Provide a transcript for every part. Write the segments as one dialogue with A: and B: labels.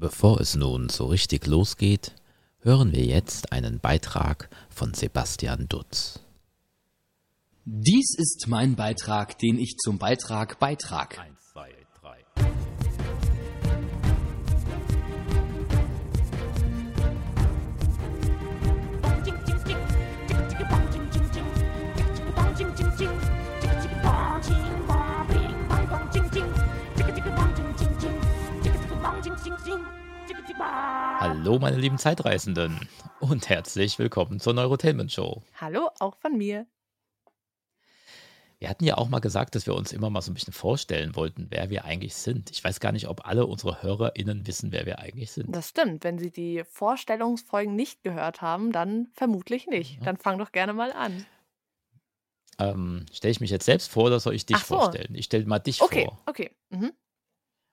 A: Bevor es nun so richtig losgeht, hören wir jetzt einen Beitrag von Sebastian Dutz.
B: Dies ist mein Beitrag, den ich zum Beitrag beitrag.
A: Hallo, meine lieben Zeitreisenden und herzlich willkommen zur Neurotainment Show.
C: Hallo, auch von mir.
A: Wir hatten ja auch mal gesagt, dass wir uns immer mal so ein bisschen vorstellen wollten, wer wir eigentlich sind. Ich weiß gar nicht, ob alle unsere HörerInnen wissen, wer wir eigentlich sind.
C: Das stimmt. Wenn Sie die Vorstellungsfolgen nicht gehört haben, dann vermutlich nicht.
A: Ja.
C: Dann fang doch gerne mal an.
A: Ähm, stelle ich mich jetzt selbst vor oder soll ich dich
C: so.
A: vorstellen? Ich stelle mal dich
C: Okay,
A: vor.
C: okay. Mhm.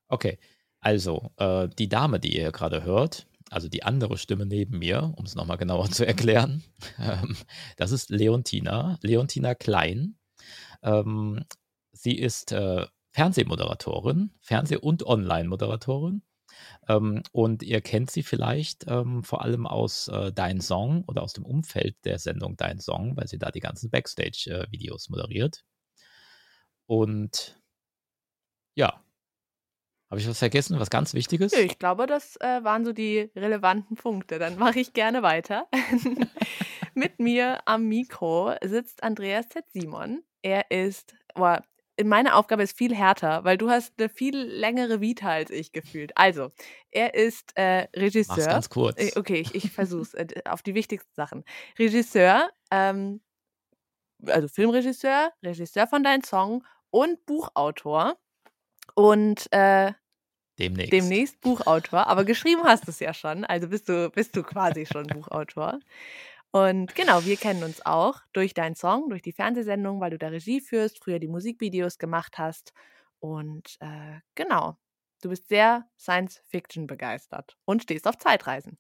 A: Okay, also äh, die Dame, die ihr gerade hört, also die andere Stimme neben mir, um es nochmal genauer zu erklären, ähm, das ist Leontina, Leontina Klein. Ähm, sie ist äh, Fernsehmoderatorin, Fernseh- und Online-Moderatorin. Ähm, und ihr kennt sie vielleicht ähm, vor allem aus äh, Dein Song oder aus dem Umfeld der Sendung Dein Song, weil sie da die ganzen Backstage-Videos moderiert. Und ja, habe ich was vergessen? Was ganz Wichtiges?
C: Nö, Ich glaube, das äh, waren so die relevanten Punkte. Dann mache ich gerne weiter. Mit mir am Mikro sitzt Andreas Z. Simon. Er ist, boah, meine Aufgabe ist viel härter, weil du hast eine viel längere Vita als ich gefühlt. Also, er ist äh,
A: Mach's
C: Regisseur.
A: ganz kurz.
C: Äh, Okay, ich, ich versuch's äh, auf die wichtigsten Sachen. Regisseur, ähm, also Filmregisseur, Regisseur von deinem Song und Buchautor. Und äh,
A: Demnächst.
C: demnächst Buchautor, aber geschrieben hast du es ja schon, also bist du, bist du quasi schon Buchautor. Und genau, wir kennen uns auch durch deinen Song, durch die Fernsehsendung, weil du da Regie führst, früher die Musikvideos gemacht hast. Und äh, genau, du bist sehr Science-Fiction begeistert und stehst auf Zeitreisen.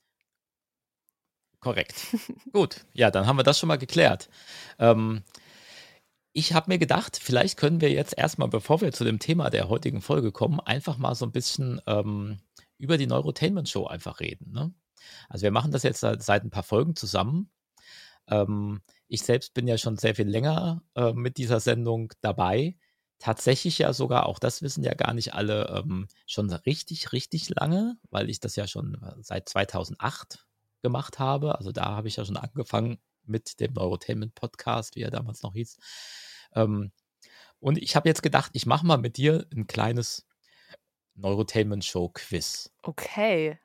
A: Korrekt. Gut, ja, dann haben wir das schon mal geklärt. Ähm, ich habe mir gedacht, vielleicht können wir jetzt erstmal, bevor wir zu dem Thema der heutigen Folge kommen, einfach mal so ein bisschen ähm, über die Neurotainment Show einfach reden. Ne? Also wir machen das jetzt seit, ein paar Folgen zusammen. Ähm, ich selbst bin ja schon sehr viel länger äh, mit dieser Sendung dabei. Tatsächlich ja sogar, auch das wissen ja gar nicht alle, ähm, schon richtig, richtig lange, weil ich das ja schon äh, seit 2008 gemacht habe. Also da habe ich ja schon angefangen mit dem Neurotainment Podcast, wie er damals noch hieß. Ähm, und ich habe jetzt gedacht, ich mache mal mit dir ein kleines Neurotainment Show Quiz.
C: Okay.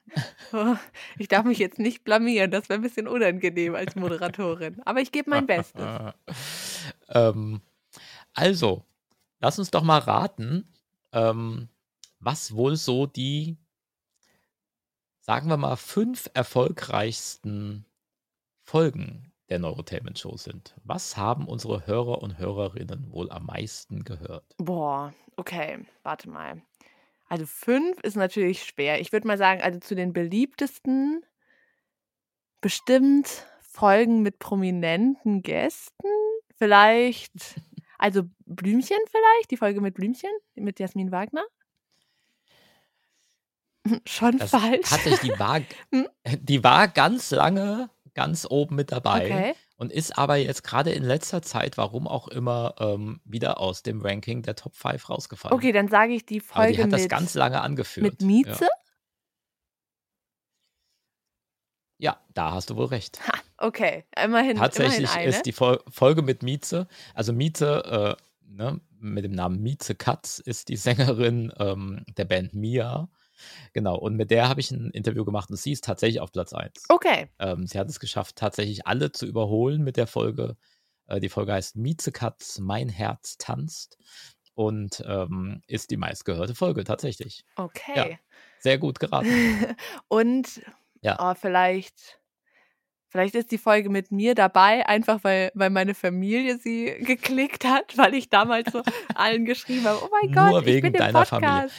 C: Ich darf mich jetzt nicht blamieren, das wäre ein bisschen unangenehm als Moderatorin. Aber ich gebe mein Bestes.
A: ähm, also, lass uns doch mal raten, ähm, was wohl so die, sagen wir mal, fünf erfolgreichsten Folgen der Neurotainment Show sind. Was haben unsere Hörer und Hörerinnen wohl am meisten gehört?
C: Boah, okay, warte mal. Also fünf ist natürlich schwer. Ich würde mal sagen, also zu den beliebtesten bestimmt Folgen mit prominenten Gästen. Vielleicht, also Blümchen vielleicht, die Folge mit Blümchen, mit Jasmin Wagner. Schon
A: Das
C: falsch.
A: Tatsächlich, die war,
C: Hm?
A: die war ganz lange ganz oben mit dabei
C: Okay.
A: und ist aber jetzt gerade in letzter Zeit, warum auch immer, ähm, wieder aus dem Ranking der Top 5 rausgefallen.
C: Okay, dann sage ich die
A: Aber die
C: Folge
A: hat das
C: mit,
A: ganz lange angeführt.
C: mit Mieze.
A: Ja. ja, da hast du wohl recht.
C: Ha, okay, immerhin,
A: Tatsächlich
C: immerhin
A: ist die Fol Folge mit Mieze, also Mieze, äh, ne, mit dem Namen Mieze Katz ist die Sängerin ähm, der Band Mia. Genau, und mit der habe ich ein Interview gemacht und sie ist tatsächlich auf Platz 1.
C: Okay,
A: Ähm, sie hat es geschafft, tatsächlich alle zu überholen mit der Folge. Äh, die Folge heißt Miezekatz, mein Herz tanzt und ähm, ist die meistgehörte Folge tatsächlich.
C: okay.
A: Sehr gut geraten.
C: Und
A: Ja.
C: oh, vielleicht, vielleicht ist die Folge mit mir dabei, einfach weil, weil meine Familie sie geklickt hat, weil ich damals so allen geschrieben habe, oh mein
A: Nur
C: Gott, ich
A: wegen
C: bin im
A: deiner Familie.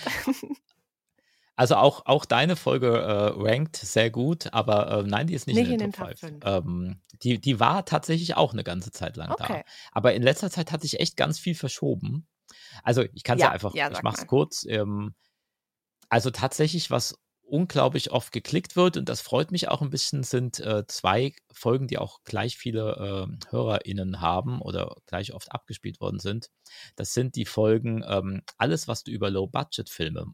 A: Also auch, auch deine Folge äh, rankt sehr gut, aber äh, nein, die ist nicht,
C: Nicht
A: in den,
C: in den
A: Top
C: Top
A: 5.
C: fünf.
A: Ähm, die, die war tatsächlich auch eine ganze Zeit lang da.
C: Okay.
A: Aber in letzter Zeit hat sich echt ganz viel verschoben. Also ich kann es ja,
C: Ja,
A: einfach,
C: ja,
A: ich mache es kurz. Ähm, also tatsächlich, was unglaublich oft geklickt wird und das freut mich auch ein bisschen, sind äh, zwei Folgen, die auch gleich viele äh, HörerInnen haben oder gleich oft abgespielt worden sind. Das sind die Folgen ähm, Alles, was du über Low-Budget-Filme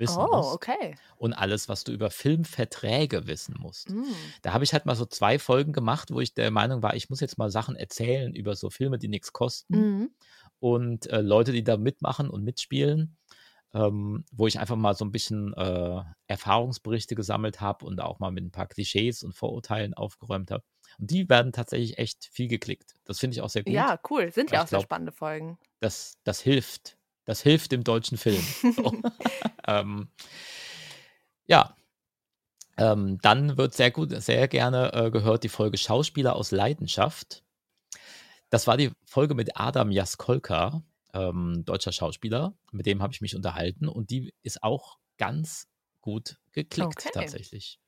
A: wissen
C: Oh,
A: musst
C: okay.
A: und alles, was du über Filmverträge wissen musst.
C: Mm.
A: Da habe ich halt mal so zwei Folgen gemacht, wo ich der Meinung war, ich muss jetzt mal Sachen erzählen über so Filme, die nichts kosten
C: Mhm.
A: und äh, Leute, die da mitmachen und mitspielen, ähm, wo ich einfach mal so ein bisschen äh, Erfahrungsberichte gesammelt habe und auch mal mit ein paar Klischees und Vorurteilen aufgeräumt habe. Und die werden tatsächlich echt viel geklickt. Das finde ich auch sehr gut.
C: Ja, cool. Sind ja auch sehr
A: glaub,
C: spannende Folgen.
A: das, das hilft. Das hilft dem deutschen Film. So. ähm, ja, ähm, dann wird sehr gut, sehr gerne äh, gehört die Folge Schauspieler aus Leidenschaft. Das war die Folge mit Adam Jaskolka, ähm, deutscher Schauspieler. Mit dem habe ich mich unterhalten und die ist auch ganz gut geklickt
C: Okay.
A: tatsächlich.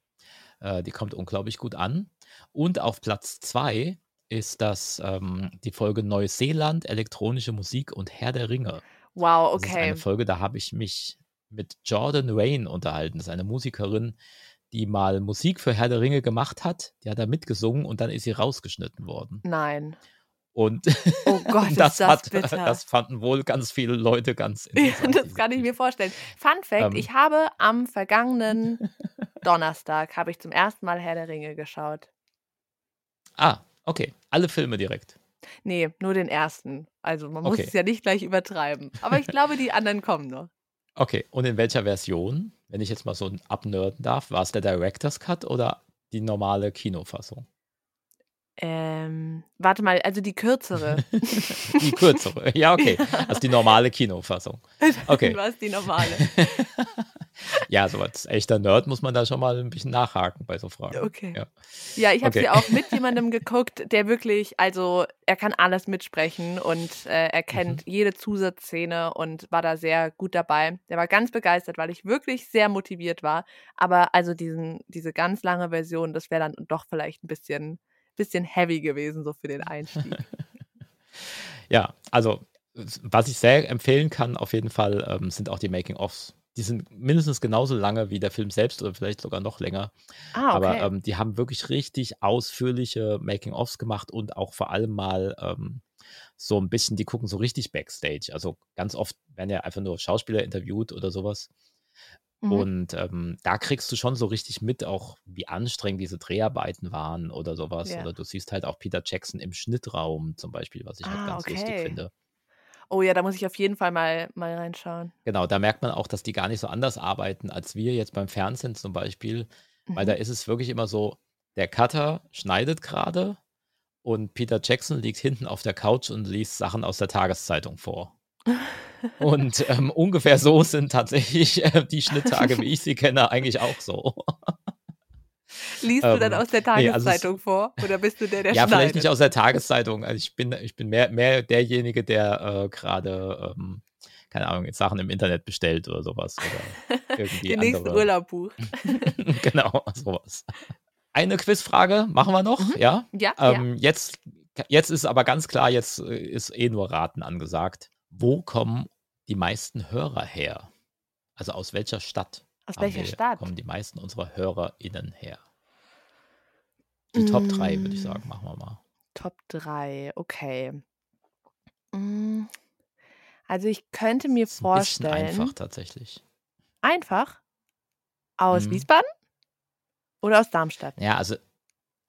A: Äh, die kommt unglaublich gut an. Und auf Platz zwei ist das ähm, die Folge Neuseeland, elektronische Musik und Herr der Ringe.
C: Wow,
A: Das ist eine
C: okay.
A: Folge, da habe ich mich mit Jordan Rain unterhalten. Das ist eine Musikerin, die mal Musik für Herr der Ringe gemacht hat. Die hat da mitgesungen und dann ist sie rausgeschnitten worden.
C: Nein.
A: Und
C: Oh Gott,
A: das,
C: das
A: hat, das fanden wohl ganz viele Leute ganz
C: Ja,
A: interessant.
C: das kann ich mir vorstellen. Fun Fact,
A: Ähm,
C: ich habe am vergangenen Donnerstag habe ich zum ersten Mal Herr der Ringe geschaut.
A: ah, okay. Alle Filme direkt.
C: Nee, nur den ersten. Also man muss
A: Okay.
C: es ja nicht gleich übertreiben. Aber ich glaube, die anderen kommen noch.
A: Okay. Und in welcher Version, wenn ich jetzt mal so abnörden darf, war es der Director's Cut oder die normale Kinofassung?
C: Ähm, warte mal, also die kürzere.
A: Die kürzere. Ja, okay. Also die normale Kinofassung. Okay.
C: Was die normale.
A: Ja, so als echter Nerd muss man da schon mal ein bisschen nachhaken bei so Fragen.
C: Okay.
A: Ja.
C: Ja, ich habe
A: Okay.
C: sie auch mit jemandem geguckt, der wirklich, also er kann alles mitsprechen und äh, er kennt
A: Mhm.
C: jede Zusatzszene und war da sehr gut dabei. Der war ganz begeistert, weil ich wirklich sehr motiviert war. Aber also diesen, diese ganz lange Version, das wäre dann doch vielleicht ein bisschen, bisschen heavy gewesen, so für den Einstieg.
A: Ja, also was ich sehr empfehlen kann, auf jeden Fall, ähm, sind auch die Making-ofs. Die sind mindestens genauso lange wie der Film selbst oder vielleicht sogar noch länger.
C: Ah,
A: Aber
C: okay.
A: ähm, die haben wirklich richtig ausführliche Making-ofs gemacht und auch vor allem mal ähm, so ein bisschen, die gucken so richtig Backstage. Also ganz oft werden ja einfach nur Schauspieler interviewt oder sowas.
C: Mhm.
A: Und ähm, da kriegst du schon so richtig mit, auch wie anstrengend diese Dreharbeiten waren oder sowas.
C: Ja.
A: Oder du siehst halt auch Peter Jackson im Schnittraum zum Beispiel, was ich halt
C: Ah,
A: ganz lustig
C: okay.
A: finde.
C: Oh ja, da muss ich auf jeden Fall mal, mal reinschauen.
A: Genau, da merkt man auch, dass die gar nicht so anders arbeiten als wir jetzt beim Fernsehen zum Beispiel, weil da
C: Mhm.
A: ist es wirklich immer so, der Cutter schneidet gerade und Peter Jackson liegt hinten auf der Couch und liest Sachen aus der Tageszeitung vor. Und ähm, ungefähr so sind tatsächlich äh, die Schnitttage, wie ich sie kenne, eigentlich auch so.
C: Liest du dann
A: Ähm,
C: aus der
A: nee, also
C: Tageszeitung vor? Oder bist du der, der
A: ja, vielleicht
C: schneidet?
A: nicht aus der Tageszeitung. Also ich bin, ich bin mehr, mehr derjenige, der äh, gerade, ähm, keine Ahnung, jetzt Sachen im Internet bestellt oder sowas. Oder irgendwie
C: Den nächsten. Urlaub bucht.
A: genau, sowas. Eine Quizfrage machen wir noch,
C: Mhm.
A: ja?
C: Ja, ja.
A: Ähm, jetzt, jetzt ist aber ganz klar, jetzt äh, ist eh nur Raten angesagt. Wo kommen die meisten Hörer her? Also aus welcher Stadt?
C: Aus welcher Stadt?
A: kommen die meisten unserer HörerInnen her? Die Top 3, würde ich
C: Mm.
A: sagen, machen wir mal.
C: Top 3, okay. Mm, Also ich könnte mir
A: Ist ein bisschen
C: vorstellen.
A: einfach tatsächlich.
C: Einfach? Aus
A: Mhm.
C: Wiesbaden? Oder aus Darmstadt?
A: Ja, also,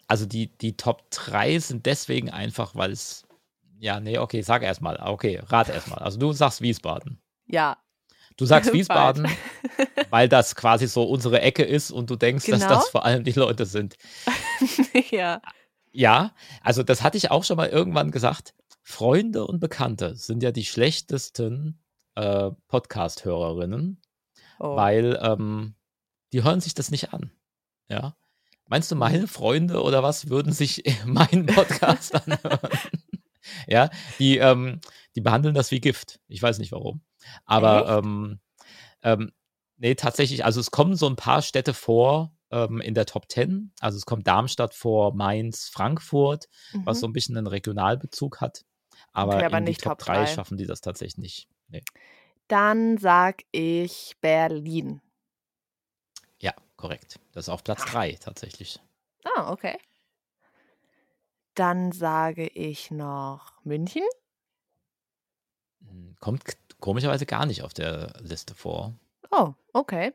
A: also die, die Top 3 sind deswegen einfach, weil es. Ja, nee, okay, sag erstmal. Okay, rate erstmal. Also du sagst Wiesbaden.
C: Ja.
A: Du sagst. Wiesbaden, weil das quasi so unsere Ecke ist und du denkst, dass
C: Genau.
A: das vor allem die Leute sind.
C: ja.
A: Ja, also das hatte ich auch schon mal irgendwann gesagt. Freunde und Bekannte sind ja die schlechtesten äh, Podcast-Hörerinnen,
C: Oh.
A: weil ähm, die hören sich das nicht an. Ja. Meinst du, meine Freunde oder was würden sich meinen Podcast anhören? ja, die, ähm, die behandeln das wie Gift. Ich weiß nicht warum. Aber ähm, ähm, nee, tatsächlich, also es kommen so ein paar Städte vor ähm, in der Top 10. Also es kommt Darmstadt vor, Mainz, Frankfurt, was
C: Mhm.
A: so ein bisschen einen Regionalbezug hat. Aber,
C: Okay, aber
A: in die Top
C: Top
A: 3
C: drei.
A: schaffen die das tatsächlich nicht. Nee.
C: Dann sag ich Berlin.
A: Ja, korrekt. Das ist auf Platz 3 tatsächlich.
C: Ah, okay. Dann sage ich noch München.
A: Hm, Kommt komischerweise gar nicht auf der Liste vor.
C: Oh, okay.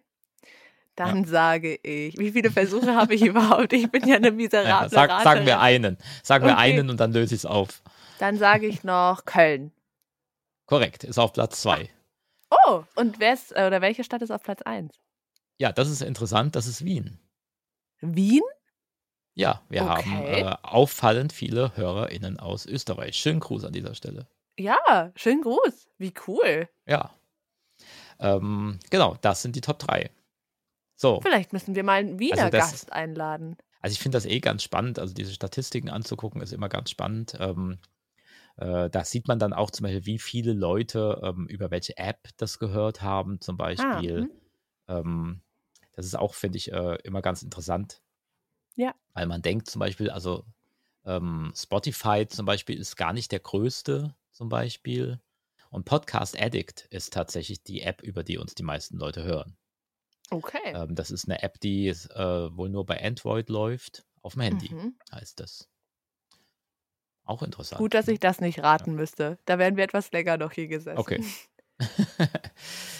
C: Dann sage ich, wie viele Versuche habe ich überhaupt? Ich bin ja eine
A: Ja,
C: miserable
A: sag, sagen wir einen. Sagen wir
C: Okay.
A: einen und dann löse ich es auf.
C: Dann sage ich noch Köln.
A: Korrekt, ist auf Platz 2.
C: Oh, und wer ist, äh, oder welche Stadt ist auf Platz 1?
A: Ja, das ist interessant, das ist Wien.
C: Wien?
A: Ja, wir haben
C: Okay.
A: äh, auffallend viele HörerInnen aus Österreich. Schönen Gruß an dieser Stelle.
C: Ja, schönen Gruß. Wie cool.
A: Ja. Ähm, genau, das sind die Top 3. So,
C: Vielleicht müssen wir mal einen Wiener
A: Also das-
C: Gast einladen.
A: also ich finde das eh ganz spannend. Also diese Statistiken anzugucken ist immer ganz spannend. Ähm, äh, da sieht man dann auch zum Beispiel, wie viele Leute ähm, über welche App das gehört haben, zum
C: Ah,
A: Beispiel.
C: hm.
A: Ähm, das ist auch, finde ich, äh, immer ganz interessant.
C: Ja.
A: Weil man denkt zum Beispiel, also ähm, Spotify zum Beispiel ist gar nicht der größte zum Beispiel. Und Podcast Addict ist tatsächlich die App, über die uns die meisten Leute hören.
C: Okay.
A: Ähm, das ist eine App, die äh, wohl nur bei Android läuft, auf dem Handy
C: Mhm.
A: heißt das. Auch interessant.
C: Gut, dass
A: ne?
C: ich das nicht raten müsste. Da wären wir etwas länger noch hier gesessen.
A: Okay.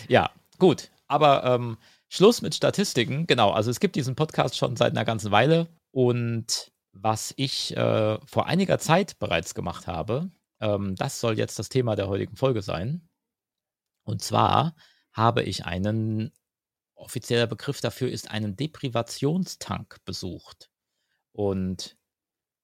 A: ja, gut. Aber ähm, Schluss mit Statistiken. Genau, also es gibt diesen Podcast schon seit einer ganzen Weile. Und was ich äh, vor einiger Zeit bereits gemacht habe, ähm, das soll jetzt das Thema der heutigen Folge sein. Und zwar habe ich einen, offizieller Begriff dafür ist einen Deprivationstank besucht. Und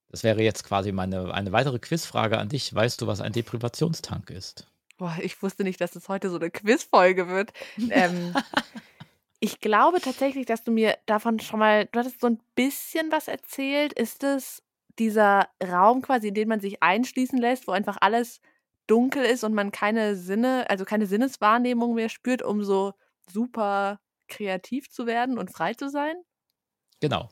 A: das wäre jetzt quasi meine, eine weitere Quizfrage an dich. Weißt du, was ein Deprivationstank ist?
C: Boah, ich wusste nicht, dass es heute so eine Quizfolge wird. Ähm, ich glaube tatsächlich, dass du mir davon schon mal, du hattest so ein bisschen was erzählt. Ist es dieser Raum quasi, in den man sich einschließen lässt, wo einfach alles dunkel ist und man keine Sinne, also keine Sinneswahrnehmung mehr spürt, um so super kreativ zu werden und frei zu sein?
A: Genau.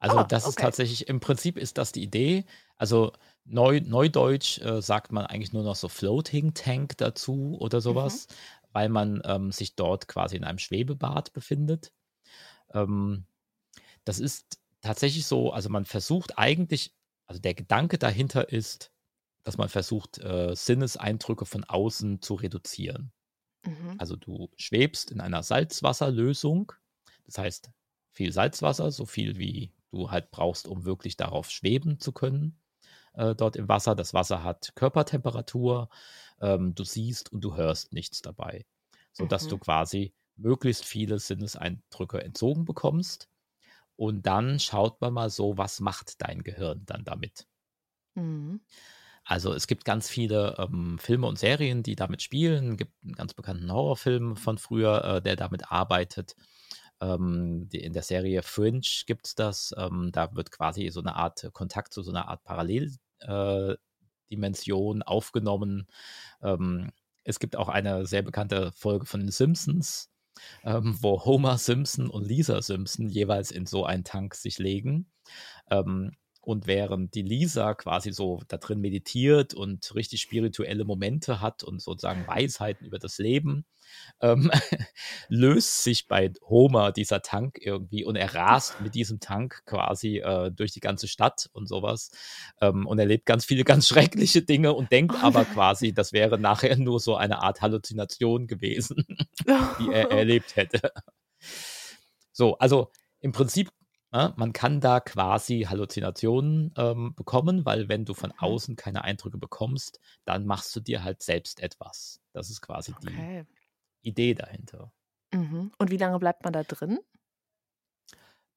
A: Also
C: Ah,
A: das ist
C: okay.
A: tatsächlich, im Prinzip ist das die Idee. Also neu, neudeutsch äh, sagt man eigentlich nur noch so Floating Tank dazu oder sowas, weil man ähm, sich dort quasi in einem Schwebebad befindet. Ähm, das ist tatsächlich so, also man versucht eigentlich, also der Gedanke dahinter ist, dass man versucht, äh, Sinneseindrücke von außen zu reduzieren.
C: Mhm.
A: Also du schwebst in einer Salzwasserlösung. Das heißt, viel Salzwasser, so viel wie du halt brauchst, um wirklich darauf schweben zu können. Äh, dort im Wasser. Das Wasser hat Körpertemperatur. Ähm, du siehst und du hörst nichts dabei. Sodass
C: Mhm.
A: du quasi möglichst viele Sinneseindrücke entzogen bekommst. Und dann schaut man mal so, was macht dein Gehirn dann damit.
C: Mhm.
A: Also es gibt ganz viele ähm, Filme und Serien, die damit spielen. Es gibt einen ganz bekannten Horrorfilm von früher, äh, der damit arbeitet. Ähm, die, in der Serie Fringe gibt es das. Ähm, da wird quasi so eine Art Kontakt zu so einer Art Paralleldimension äh, aufgenommen. Ähm, es gibt auch eine sehr bekannte Folge von den Simpsons, ähm, wo Homer Simpson und Lisa Simpson jeweils in so einen Tank sich legen. Ähm, und während die Lisa quasi so da drin meditiert und richtig spirituelle Momente hat und sozusagen Weisheiten über das Leben, ähm, löst sich bei Homer dieser Tank irgendwie und er rast mit diesem Tank quasi äh, durch die ganze Stadt und sowas ähm, und erlebt ganz viele ganz schreckliche Dinge und denkt
C: Oh
A: aber quasi, das wäre nachher nur so eine Art Halluzination gewesen, die er erlebt hätte. So, also im Prinzip, ja, man kann da quasi Halluzinationen ähm, bekommen, weil wenn du von
C: Mhm.
A: außen keine Eindrücke bekommst, dann machst du dir halt selbst etwas. Das ist quasi die
C: Okay.
A: Idee dahinter.
C: Mhm. Und wie lange bleibt man da drin?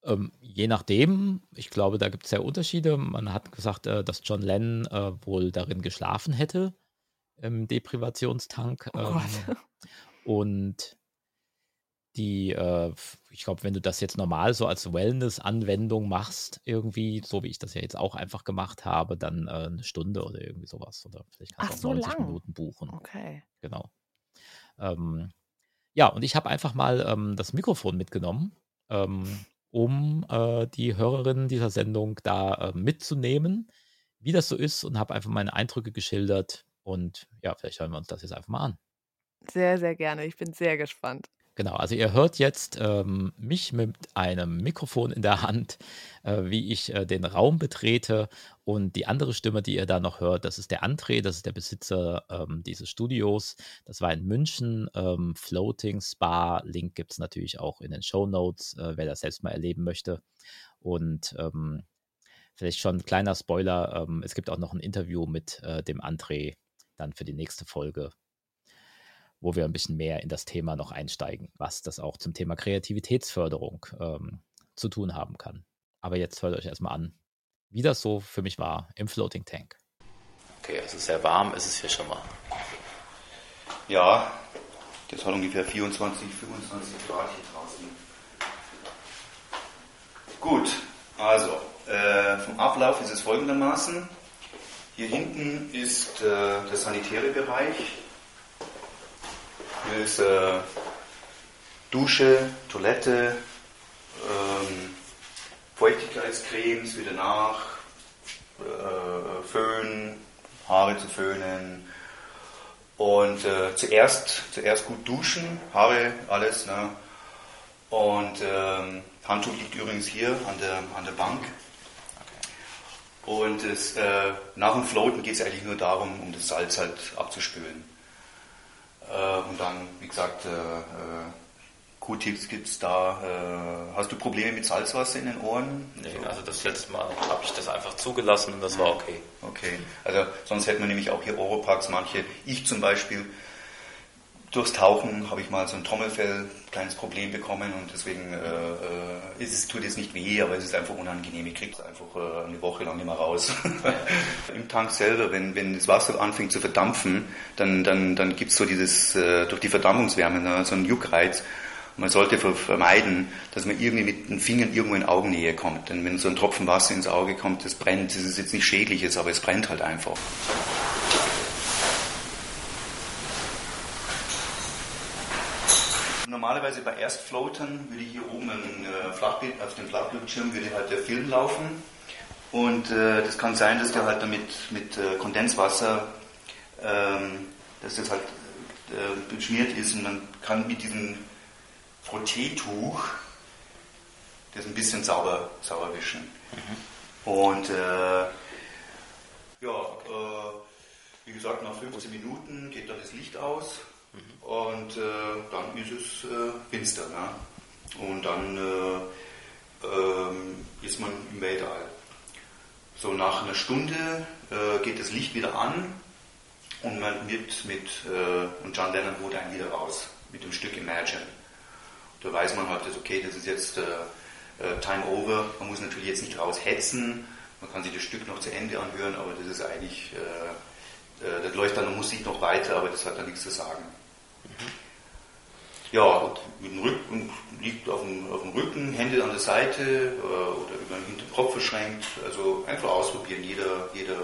A: Ähm, je nachdem, ich glaube, da gibt es ja Unterschiede. Man hat gesagt, äh, dass John Lennon äh, wohl darin geschlafen hätte, im Deprivationstank.
C: Oh
A: Ähm, und die, äh, ich glaube, wenn du das jetzt normal so als Wellness-Anwendung machst, irgendwie, so wie ich das ja jetzt auch einfach gemacht habe, dann äh, eine Stunde oder irgendwie sowas. Oder vielleicht kannst
C: Ach,
A: du auch
C: so
A: 90
C: lang.
A: Minuten buchen.
C: Okay.
A: Genau. Ähm, ja, und ich habe einfach mal ähm, das Mikrofon mitgenommen, ähm, um äh, die Hörerinnen dieser Sendung da äh, mitzunehmen, wie das so ist und habe einfach meine Eindrücke geschildert. Und ja, vielleicht hören wir uns das jetzt einfach mal an.
C: Sehr, sehr gerne. Ich bin sehr gespannt.
A: Genau, also ihr hört jetzt ähm, mich mit einem Mikrofon in der Hand, äh, wie ich äh, den Raum betrete und die andere Stimme, die ihr da noch hört, das ist der André, das ist der Besitzer ähm, dieses Studios. Das war in München, ähm, Floating Spa, Link gibt es natürlich auch in den Show Notes, äh, wer das selbst mal erleben möchte. Und ähm, vielleicht schon ein kleiner Spoiler, ähm, es gibt auch noch ein Interview mit äh, dem André dann für die nächste Folge wo wir ein bisschen mehr in das Thema noch einsteigen, was das auch zum Thema Kreativitätsförderung ähm, zu tun haben kann. Aber jetzt hört euch erstmal an, wie das so für mich war im Floating Tank.
D: Okay, also sehr warm ist es hier schon mal.
E: Ja, das hat ungefähr 24, 25 Grad hier draußen. Gut, also äh, vom Ablauf ist es folgendermaßen. Hier hinten ist äh, der sanitäre Bereich. Ist äh, Dusche, Toilette, ähm, Feuchtigkeitscremes wieder nach, äh, Föhn, Haare zu föhnen. Und äh, zuerst, zuerst gut duschen, Haare, alles. Ne? Und ähm, Handtuch liegt übrigens hier an der, an der Bank. Und es, äh, nach dem Floaten geht es eigentlich nur darum, um das Salz halt abzuspülen. Äh, und dann, wie gesagt, äh, äh, Q-Tips gibt es da. Äh, hast du Probleme mit Salzwasser in den Ohren?
D: Nee, also das letzte Mal habe ich das einfach zugelassen und das war okay.
E: Okay, also sonst hätten wir nämlich auch hier Oropax, manche. Ich zum Beispiel durchs Tauchen habe ich mal so ein Trommelfell, kleines Problem bekommen und deswegen äh, äh, ist es tut jetzt nicht weh, aber es ist einfach unangenehm. Ich kriege es einfach äh, eine Woche lang immer raus. Im Tank selber, wenn, wenn das Wasser anfängt zu verdampfen, dann, dann, dann gibt es so dieses, äh, durch die Verdampfungswärme, ne, so einen Juckreiz. Man sollte vermeiden, dass man irgendwie mit den Fingern irgendwo in Augennähe kommt. Denn wenn so ein Tropfen Wasser ins Auge kommt, das brennt. Das ist jetzt nicht schädliches, aber es brennt halt einfach. Normalerweise bei Erstfloatern würde hier oben ein äh, Flachbild, auf dem Flachbildschirm würde halt der Film laufen. Und äh, das kann sein, dass der halt damit mit äh, Kondenswasser, ähm, dass das halt äh, beschmiert ist und man kann mit diesem Frotteetuch das ein bisschen sauber, sauber wischen. Mhm. Und äh, ja, äh, wie gesagt, nach 15 Minuten geht dann das Licht aus und äh, dann ist es äh, finster. Ne? Und dann äh, ähm, ist man im Weltall. So nach einer Stunde äh, geht das Licht wieder an und man wird mit, und John Lennon holt einen wieder raus mit dem Stück Imagine. Da weiß man halt, okay, das ist jetzt äh, äh, Time Over. Man muss natürlich jetzt nicht raushetzen. Man kann sich das Stück noch zu Ende anhören, aber das ist eigentlich, äh, äh, das läuft dann Musik noch weiter, aber das hat dann nichts zu sagen. Ja, mit dem Rücken, liegt auf dem, auf dem Rücken, Hände an der Seite äh, oder über den hinteren Kopf verschränkt. Also einfach ausprobieren, jeder, jeder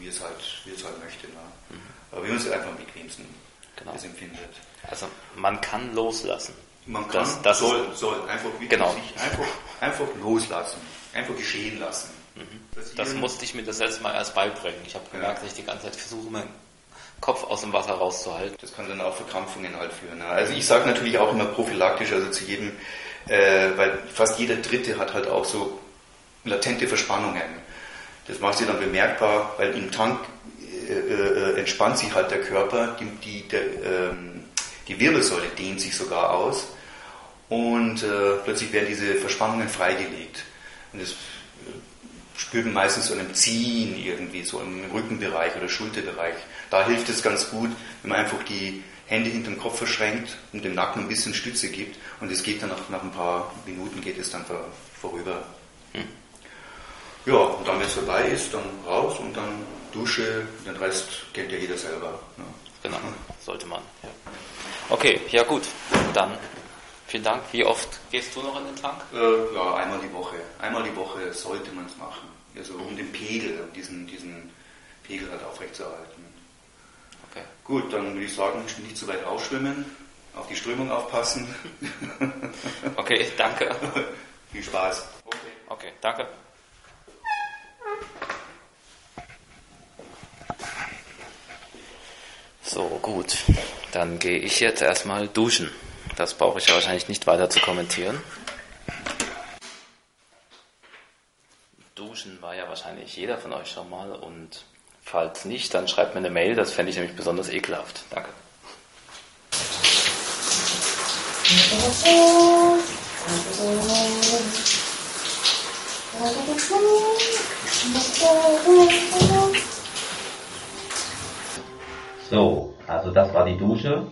E: wie, es halt, wie es halt möchte. Ne? Mhm. Aber wie uns einfach am bequemsten genau. das empfindet.
D: Also man kann loslassen.
E: Man kann, das, das soll, soll einfach, genau. einfach, einfach loslassen, einfach geschehen lassen.
D: Mhm. Das musste ich mir das letzte Mal erst beibringen. Ich habe gemerkt, ja. dass ich die ganze Zeit versuche, meinen Kopf aus dem Wasser rauszuhalten.
E: Das kann dann auch Verkrampfungen halt führen. Ne? Also ich sage natürlich auch immer prophylaktisch, also zu jedem, äh, weil fast jeder Dritte hat halt auch so latente Verspannungen. Das macht sich dann bemerkbar, weil im Tank äh, äh, entspannt sich halt der Körper, die, die, der, ähm, die Wirbelsäule dehnt sich sogar aus und äh, plötzlich werden diese Verspannungen freigelegt. Und das äh, spürt man meistens so einem Ziehen irgendwie, so im Rückenbereich oder Schulterbereich. Da hilft es ganz gut, wenn man einfach die Hände hinterm Kopf verschränkt und dem Nacken ein bisschen Stütze gibt und es geht dann nach, nach ein paar Minuten geht es dann vor, vorüber. Hm. Ja, und dann, wenn es vorbei ist, dann raus und dann Dusche, den Rest kennt ja jeder selber. Ne?
D: Genau, sollte man. Ja. Okay, ja gut. Dann vielen Dank. Wie oft gehst du noch in den Tank?
E: Äh, ja, einmal die Woche. Einmal die Woche sollte man es machen. Also um den Pegel, diesen, diesen Pegel halt aufrechtzuerhalten. Okay. Gut, dann würde ich sagen, nicht zu weit ausschwimmen, auf die Strömung aufpassen.
D: okay, danke.
E: Viel Spaß.
D: Okay, okay danke. So, gut. Dann gehe ich jetzt erstmal duschen.
F: Das brauche ich ja wahrscheinlich nicht weiter zu kommentieren. Duschen war ja wahrscheinlich jeder von euch schon mal und falls nicht, dann schreibt mir eine Mail, das fände ich nämlich besonders ekelhaft. Danke.
A: So, also das war die Dusche.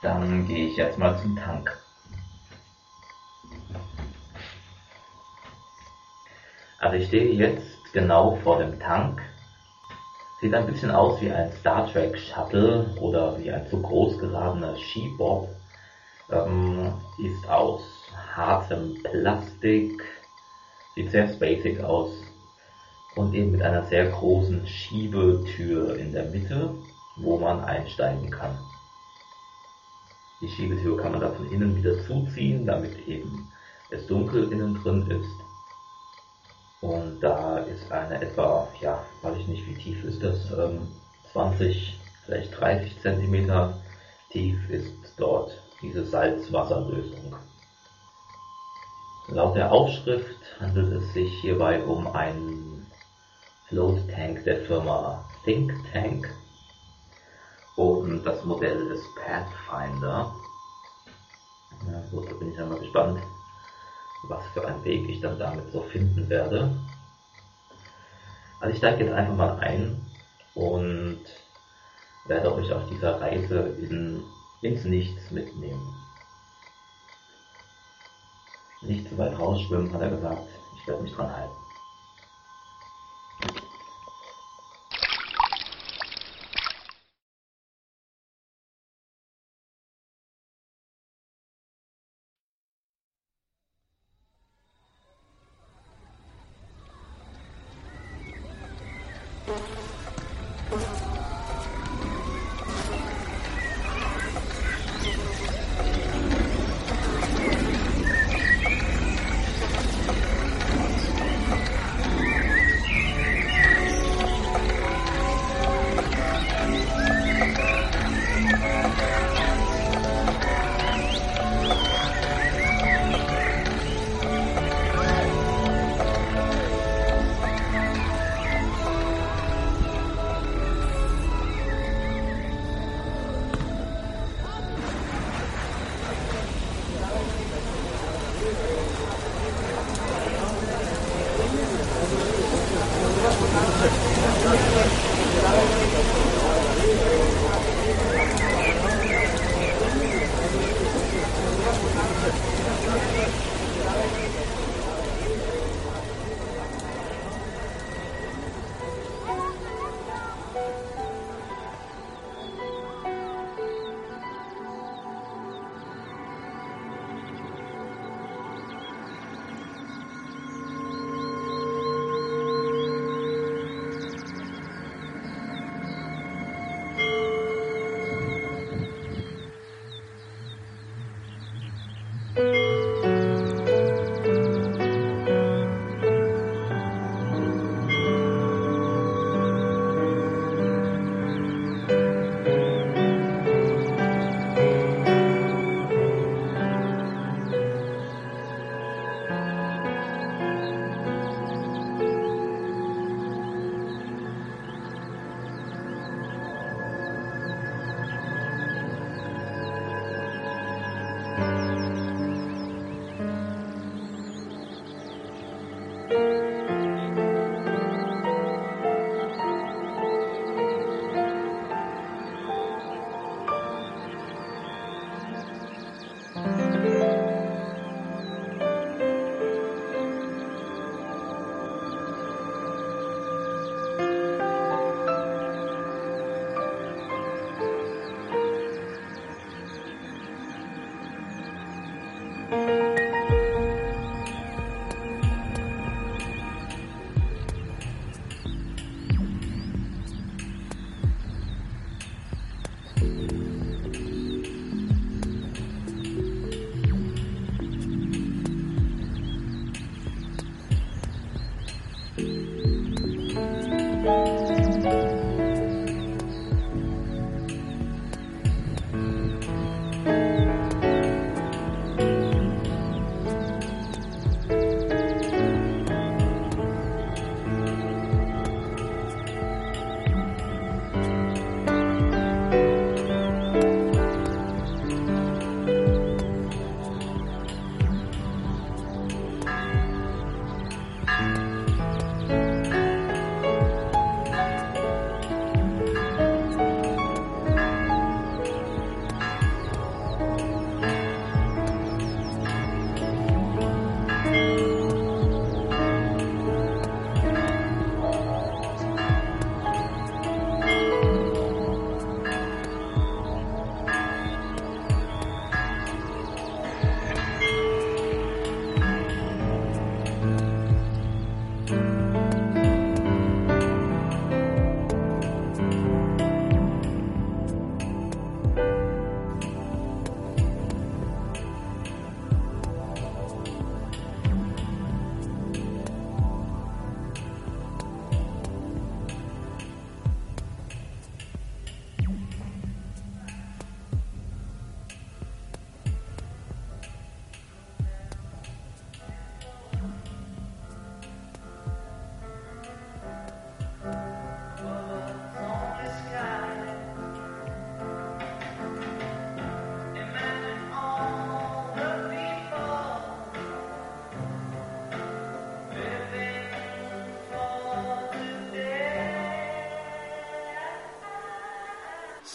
A: Dann gehe ich jetzt mal zum Tank. Also ich stehe jetzt genau vor dem Tank. Sieht ein bisschen aus wie ein Star Trek Shuttle oder wie ein zu groß geradener Skibob. Ähm, ist aus hartem Plastik, sieht sehr spacig aus und eben mit einer sehr großen Schiebetür in der Mitte, wo man einsteigen kann. Die Schiebetür kann man da von innen wieder zuziehen, damit eben es dunkel innen drin ist. Und da ist eine etwa, ja, weiß ich nicht, wie tief ist das, ähm, 20, vielleicht 30 Zentimeter tief ist dort diese Salzwasserlösung. Laut der Aufschrift handelt es sich hierbei um einen Float Tank der Firma Think Tank und das Modell ist Pathfinder. Ja, gut, da bin ich einmal gespannt, was für einen Weg ich dann damit so finden werde. Also ich steige jetzt einfach mal ein und werde euch auf dieser Reise in, ins Nichts mitnehmen. Nicht zu weit rausschwimmen, hat er gesagt. Ich werde mich dran halten.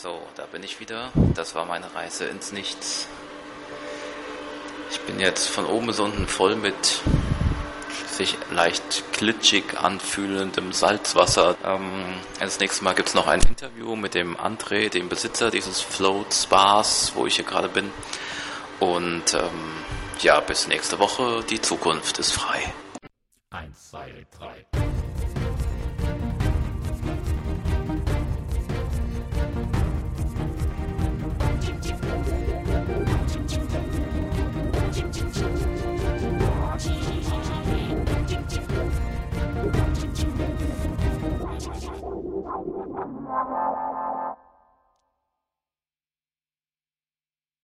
A: So, da bin ich wieder. Das war meine Reise ins Nichts. Ich bin jetzt von oben bis unten voll mit sich leicht glitschig anfühlendem Salzwasser. Ähm, das nächste Mal gibt es noch ein Interview mit dem André, dem Besitzer dieses Float Spas, wo ich hier gerade bin. Und ähm, ja, bis nächste Woche. Die Zukunft ist frei.